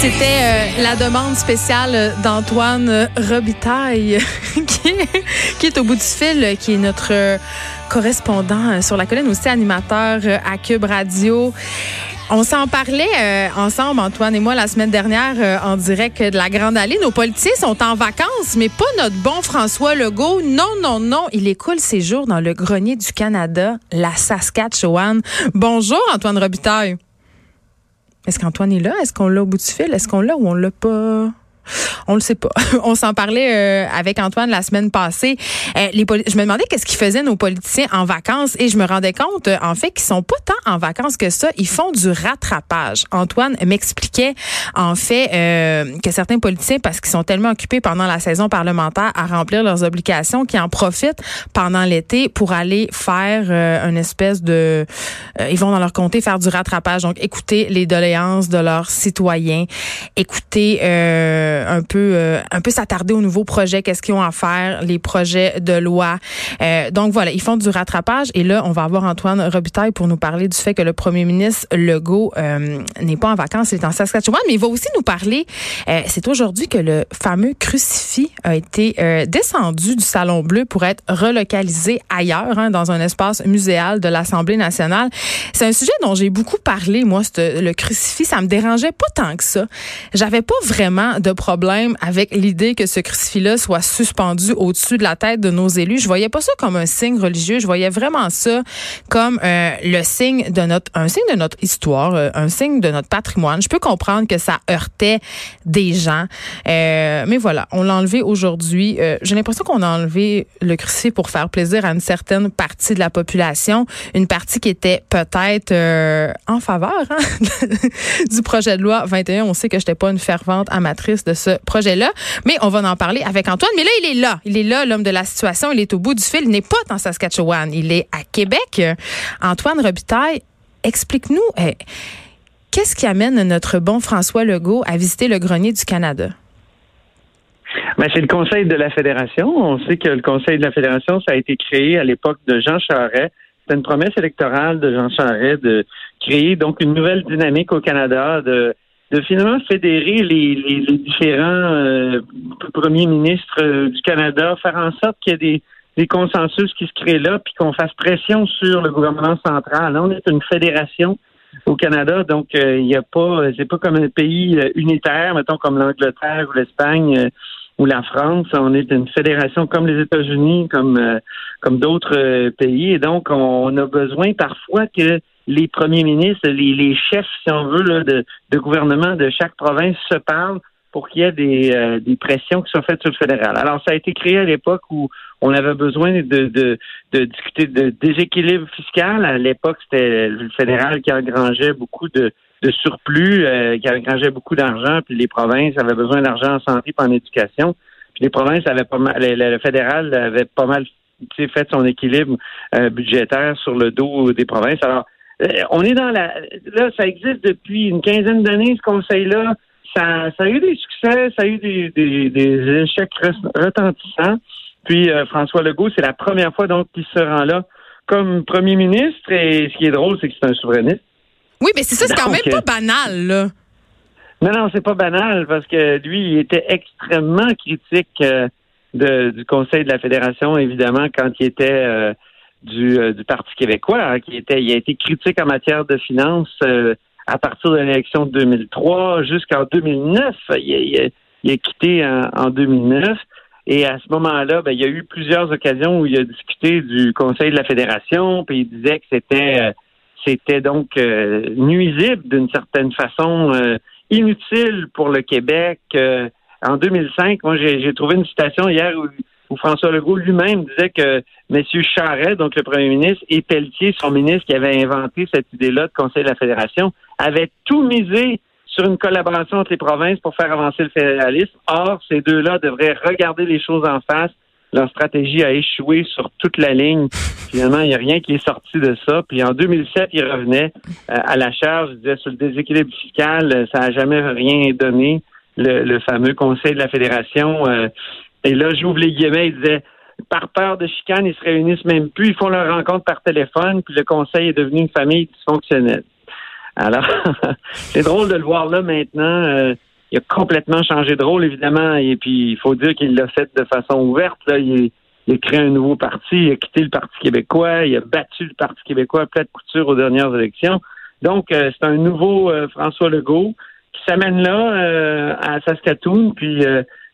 C'était euh, la demande spéciale d'Antoine Robitaille, qui, est- au bout du fil, qui est notre correspondant sur la colline, aussi animateur à Cube Radio. On s'en parlait euh, ensemble, Antoine et moi, la semaine dernière, euh, en direct de la Grande Allée. Nos politiciens sont en vacances, mais pas notre bon François Legault. Non, non, non. Il écoule ses jours dans le grenier du Canada, la Saskatchewan. Bonjour, Antoine Robitaille. Est-ce qu'Antoine est là? Est-ce qu'on l'a au bout du fil? Est-ce qu'on l'a ou on l'a pas? On le sait pas. On s'en parlait euh, avec Antoine la semaine passée. Euh, je me demandais qu'est-ce qu'ils faisaient nos politiciens en vacances et je me rendais compte euh, en fait qu'ils sont pas tant en vacances que ça. Ils font du rattrapage. Antoine m'expliquait en fait que certains politiciens, parce qu'ils sont tellement occupés pendant la saison parlementaire à remplir leurs obligations, qui en profitent pendant l'été pour aller faire une espèce de... ils vont dans leur comté faire du rattrapage. Donc écouter les doléances de leurs citoyens, écouter un peu euh, un peu s'attarder aux nouveaux projets, qu'est-ce qu'ils ont à faire, les projets de loi. Euh, donc voilà, ils font du rattrapage et là on va avoir Antoine Robitaille pour nous parler du fait que le premier ministre Legault euh, n'est pas en vacances, il est en Saskatchewan, mais il va aussi nous parler euh, c'est aujourd'hui que le fameux crucifix a été euh, descendu du salon bleu pour être relocalisé ailleurs hein, dans un espace muséal de l'Assemblée nationale. C'est un sujet dont j'ai beaucoup parlé moi, le crucifix, ça me dérangeait pas tant que ça. J'avais pas vraiment de problème avec l'idée que ce crucifix-là soit suspendu au-dessus de la tête de nos élus. Je voyais pas ça comme un signe religieux, je voyais vraiment ça comme euh, le signe de notre un signe de notre histoire, euh, un signe de notre patrimoine. Je peux comprendre que ça heurtait des gens, Euh, mais voilà, on l'a enlevé aujourd'hui. J'ai l'impression qu'on a enlevé le crucifix pour faire plaisir à une certaine partie de la population, une partie qui était peut-être en faveur hein, du projet de loi 21. On sait que j'étais pas une fervente amatrice de ce projet-là, mais on va en parler avec Antoine. Mais là, il est là. Il est là, l'homme de la situation. Il est au bout du fil. Il n'est pas dans Saskatchewan. Il est à Québec. Antoine Robitaille, explique-nous, euh, qu'est-ce qui amène notre bon François Legault à visiter le grenier du Canada? Ben, c'est le Conseil de la Fédération. On sait que le Conseil de la Fédération, ça a été créé à l'époque de Jean Charest. C'est une promesse électorale de Jean Charest de créer donc une nouvelle dynamique au Canada, de, de finalement fédérer les, les- les différents euh, premiers ministres euh, du Canada, faire en sorte qu'il y ait des, des consensus qui se créent là, puis qu'on fasse pression sur le gouvernement central. On est une fédération au Canada, donc euh, il n'y a pas, c'est pas comme un pays euh, unitaire, mettons comme l'Angleterre ou l'Espagne. euh, ou la France, on est une fédération comme les États-Unis, comme euh, comme d'autres euh, pays, et donc on, a besoin parfois que les premiers ministres, les, les chefs, si on veut, là, de, de gouvernement de chaque province se parlent pour qu'il y ait des, euh, des pressions qui soient faites sur le fédéral. Alors, ça a été créé à l'époque où on avait besoin de, de, de discuter de déséquilibre fiscal. À l'époque, c'était le fédéral qui engrangeait beaucoup de, de surplus, euh, qui engrangeait beaucoup d'argent, puis les provinces avaient besoin d'argent en santé et en éducation. Puis les provinces avaient pas mal, le, le fédéral avait pas mal fait son équilibre euh, budgétaire sur le dos des provinces. Alors, on est dans la. Là, ça existe depuis une quinzaine d'années, ce conseil-là. Ça, ça a eu des succès, ça a eu des, des, des échecs re- retentissants. Puis euh, François Legault, c'est la première fois donc qu'il se rend là comme premier ministre. Et ce qui est drôle, c'est que c'est un souverainiste. Oui, mais c'est ça, c'est quand même euh, pas banal, là. Non, non, c'est pas banal parce que lui, il était extrêmement critique euh, de, du Conseil de la Fédération, évidemment, quand il était euh, du, euh, du Parti québécois, hein, qui était, il a été critique en matière de finances euh, à partir de l'élection de 2003 jusqu'en 2009. Il, il a- il a quitté en, en 2009. Et à ce moment-là, ben, il y a eu plusieurs occasions où il a discuté du Conseil de la Fédération, puis il disait que c'était euh, c'était donc euh, nuisible d'une certaine façon, euh, inutile pour le Québec. en 2005, moi j'ai trouvé une citation hier où, où François Legault lui-même disait que M. Charret, donc le premier ministre, et Pelletier, son ministre qui avait inventé cette idée-là de Conseil de la Fédération, avaient tout misé sur une collaboration entre les provinces pour faire avancer le fédéralisme. Or, ces deux-là devraient regarder les choses en face. Leur stratégie a échoué sur toute la ligne. Finalement, il n'y a rien qui est sorti de ça. Puis en 2007, ils revenaient à la charge. Ils disaient sur le déséquilibre fiscal, euh, ça n'a jamais rien donné. Le, fameux Conseil de la Fédération. Euh, et là, j'ouvre les guillemets, ils disaient par peur de chicane, ils se réunissent même plus, ils font leur rencontre par téléphone, puis le conseil est devenu une famille dysfonctionnelle. Alors, c'est drôle de le voir là maintenant. Euh, il a complètement changé de rôle, évidemment, et puis il faut dire qu'il l'a fait de façon ouverte. Là. Il, a créé un nouveau parti, il a quitté le Parti québécois, il a battu le Parti québécois à plate couture aux dernières élections. Donc, euh, c'est un nouveau euh, François Legault qui s'amène là à Saskatoon, puis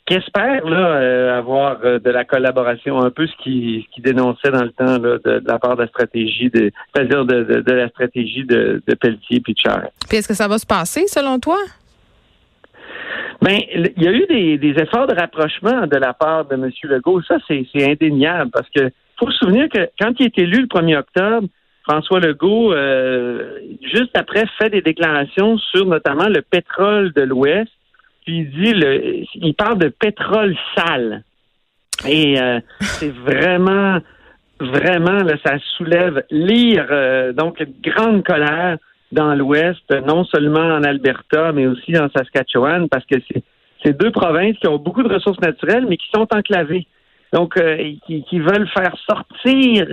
qui espère là, euh, avoir euh, de la collaboration, un peu ce qui, qui dénonçait dans le temps là, de, la part de la stratégie, de, c'est-à-dire de, de, la stratégie de, Pelletier et de Charest. Puis est-ce que ça va se passer selon toi? Ben, il y a eu des, des, efforts de rapprochement de la part de M. Legault. Ça, c'est, c'est indéniable parce que faut se souvenir que quand il est élu le 1er octobre, François Legault, euh, juste après, fait des déclarations sur notamment le pétrole de l'Ouest puis il dit, le, il parle de pétrole sale. Et euh, c'est vraiment, vraiment, là, ça soulève lire, euh, donc, une grande colère dans l'Ouest, non seulement en Alberta, mais aussi en Saskatchewan, parce que c'est deux provinces qui ont beaucoup de ressources naturelles, mais qui sont enclavées. Donc, euh, qui, qui, veulent faire sortir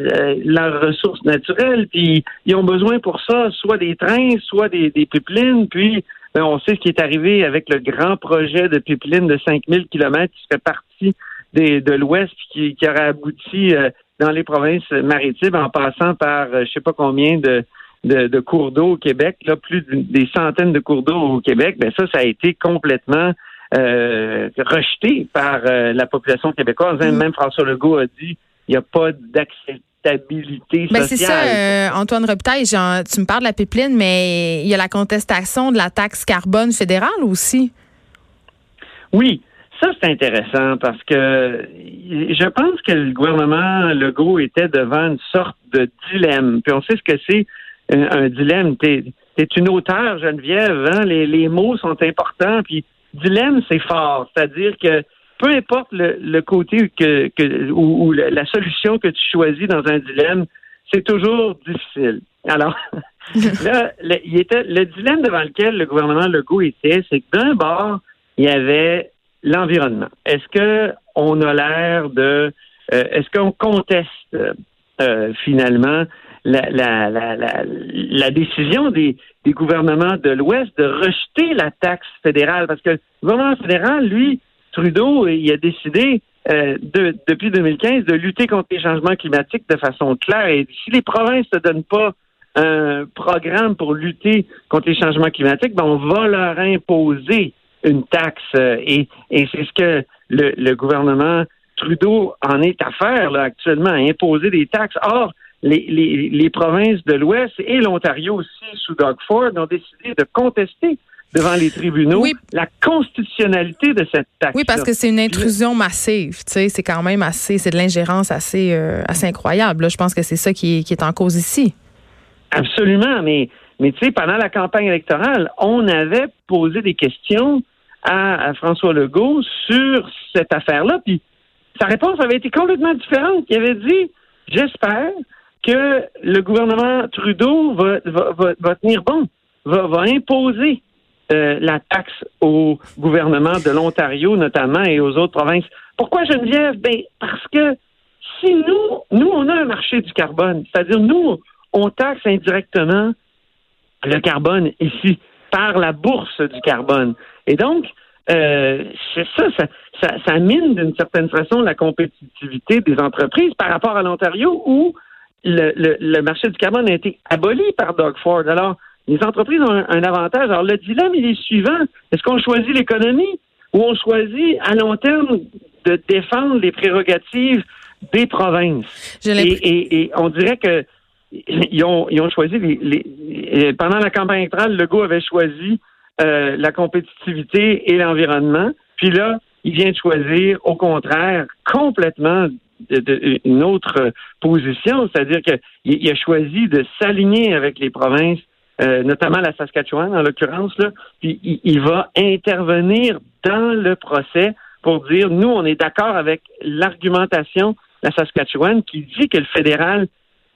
leurs ressources naturelles, puis ils ont besoin pour ça soit des trains, soit des, des pipelines, puis ben, on sait ce qui est arrivé avec le grand projet de pipeline de 5000 kilomètres qui serait parti des, de l'Ouest qui, qui aurait abouti euh, dans les provinces maritimes en passant par euh, je sais pas combien de, de, cours d'eau au Québec, là, plus des centaines de cours d'eau au Québec, ben ça, ça a été complètement euh, rejeté par la population québécoise. Mm. Même François Legault a dit il n'y a pas d'accès stabilité ben, c'est ça, euh, Antoine Robitaille. tu me parles de la pipeline, mais il y a la contestation de la taxe carbone fédérale aussi. Oui, ça c'est intéressant parce que je pense que le gouvernement Legault était devant une sorte de dilemme. Puis on sait ce que c'est un, dilemme. T'es es une auteure, Geneviève. Hein? Les, les mots sont importants. Puis dilemme, c'est fort. C'est-à-dire que peu importe le, côté que, ou, la solution que tu choisis dans un dilemme, c'est toujours difficile. Alors, là, le, il était, le dilemme devant lequel le gouvernement Legault était, c'est que d'un bord, il y avait l'environnement. Est-ce que on a l'air de, euh, est-ce qu'on conteste euh, finalement la, la, la, la, décision des, des gouvernements de l'Ouest de rejeter la taxe fédérale? Parce que le gouvernement fédéral, lui, Trudeau, il a décidé euh, de, depuis 2015 de lutter contre les changements climatiques de façon claire. Et si les provinces ne donnent pas un programme pour lutter contre les changements climatiques, ben on va leur imposer une taxe. Euh, et, et c'est ce que le, le, gouvernement Trudeau en est à faire là, actuellement, à imposer des taxes. Or, les, les, les provinces de l'Ouest et l'Ontario aussi, sous Doug Ford, ont décidé de contester devant les tribunaux la constitutionnalité de cette taxe. Oui, parce que c'est une intrusion massive. Tu sais, c'est quand même assez, c'est de l'ingérence assez, euh, assez incroyable. Je pense que c'est ça qui est, qui est, en cause ici. Absolument, mais mais tu sais, pendant la campagne électorale, on avait posé des questions à, François Legault sur cette affaire-là, puis sa réponse avait été complètement différente. Il avait dit, j'espère que le gouvernement Trudeau va, va, va, tenir bon, va, va imposer euh, la taxe au gouvernement de l'Ontario notamment et aux autres provinces. Pourquoi Geneviève? Ben, parce que si nous, nous, on a un marché du carbone, c'est-à-dire nous, on taxe indirectement le carbone ici par la bourse du carbone. Et donc, euh, c'est ça, ça, mine d'une certaine façon la compétitivité des entreprises par rapport à l'Ontario où le, le, le, marché du carbone a été aboli par Doug Ford. Alors, les entreprises ont un, avantage. Alors, le dilemme, il est suivant. Est-ce qu'on choisit l'économie ou on choisit à long terme de défendre les prérogatives des provinces? Et, on dirait que ils ont, ils ont choisi les, pendant la campagne électorale, Legault avait choisi euh, la compétitivité et l'environnement. Puis là, il vient de choisir, au contraire, complètement une autre position, c'est-à-dire qu'il a choisi de s'aligner avec les provinces, euh, notamment la Saskatchewan en l'occurrence, puis il, va intervenir dans le procès pour dire, nous, on est d'accord avec l'argumentation de la Saskatchewan qui dit que le fédéral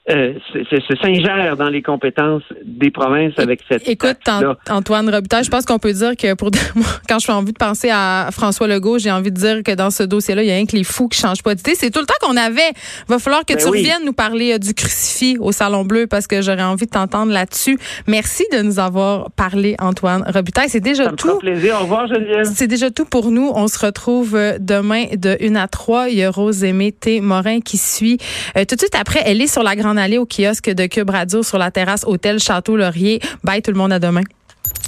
euh, se s'ingère dans les compétences des provinces avec cette Écoute, Antoine Robitaille, je pense qu'on peut dire que pour quand je suis envie de penser à François Legault, j'ai envie de dire que dans ce dossier-là, il y a rien que les fous qui changent pas d'idée. C'est tout le temps qu'on avait. Va falloir que ben tu reviennes nous parler euh, du crucifix au Salon Bleu parce que j'aurais envie de t'entendre là-dessus. Merci de nous avoir parlé, Antoine Robitaille. C'est déjà Ça tout. Me fera plaisir. Au revoir, Geneviève. C'est déjà tout pour nous. On se retrouve euh, demain de 1 à 3. Il y a Rose Aimée T. Morin qui suit. tout de suite après, elle est sur la grande aller au kiosque de Cube Radio sur la terrasse Hôtel Château Laurier. Bye tout le monde, à demain.